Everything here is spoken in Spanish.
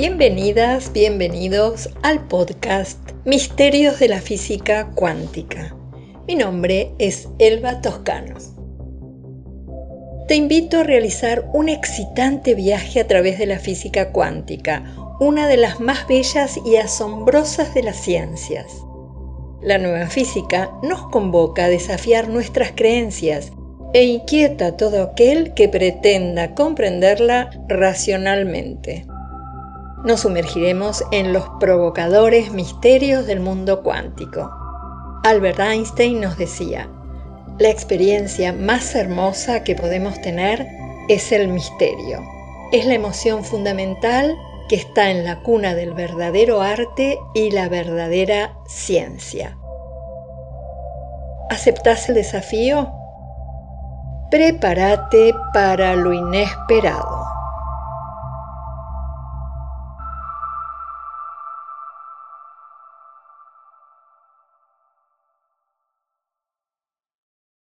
Bienvenidas, bienvenidos al podcast Misterios de la Física Cuántica. Mi nombre es Elba Toscano. Te invito a realizar un excitante viaje a través de la física cuántica, una de las más bellas y asombrosas de las ciencias. La nueva física nos convoca a desafiar nuestras creencias e inquieta a todo aquel que pretenda comprenderla racionalmente nos sumergiremos en los provocadores misterios del mundo cuántico. Albert Einstein nos decía, la experiencia más hermosa que podemos tener es el misterio. Es la emoción fundamental que está en la cuna del verdadero arte y la verdadera ciencia. ¿Aceptás el desafío? Prepárate para lo inesperado.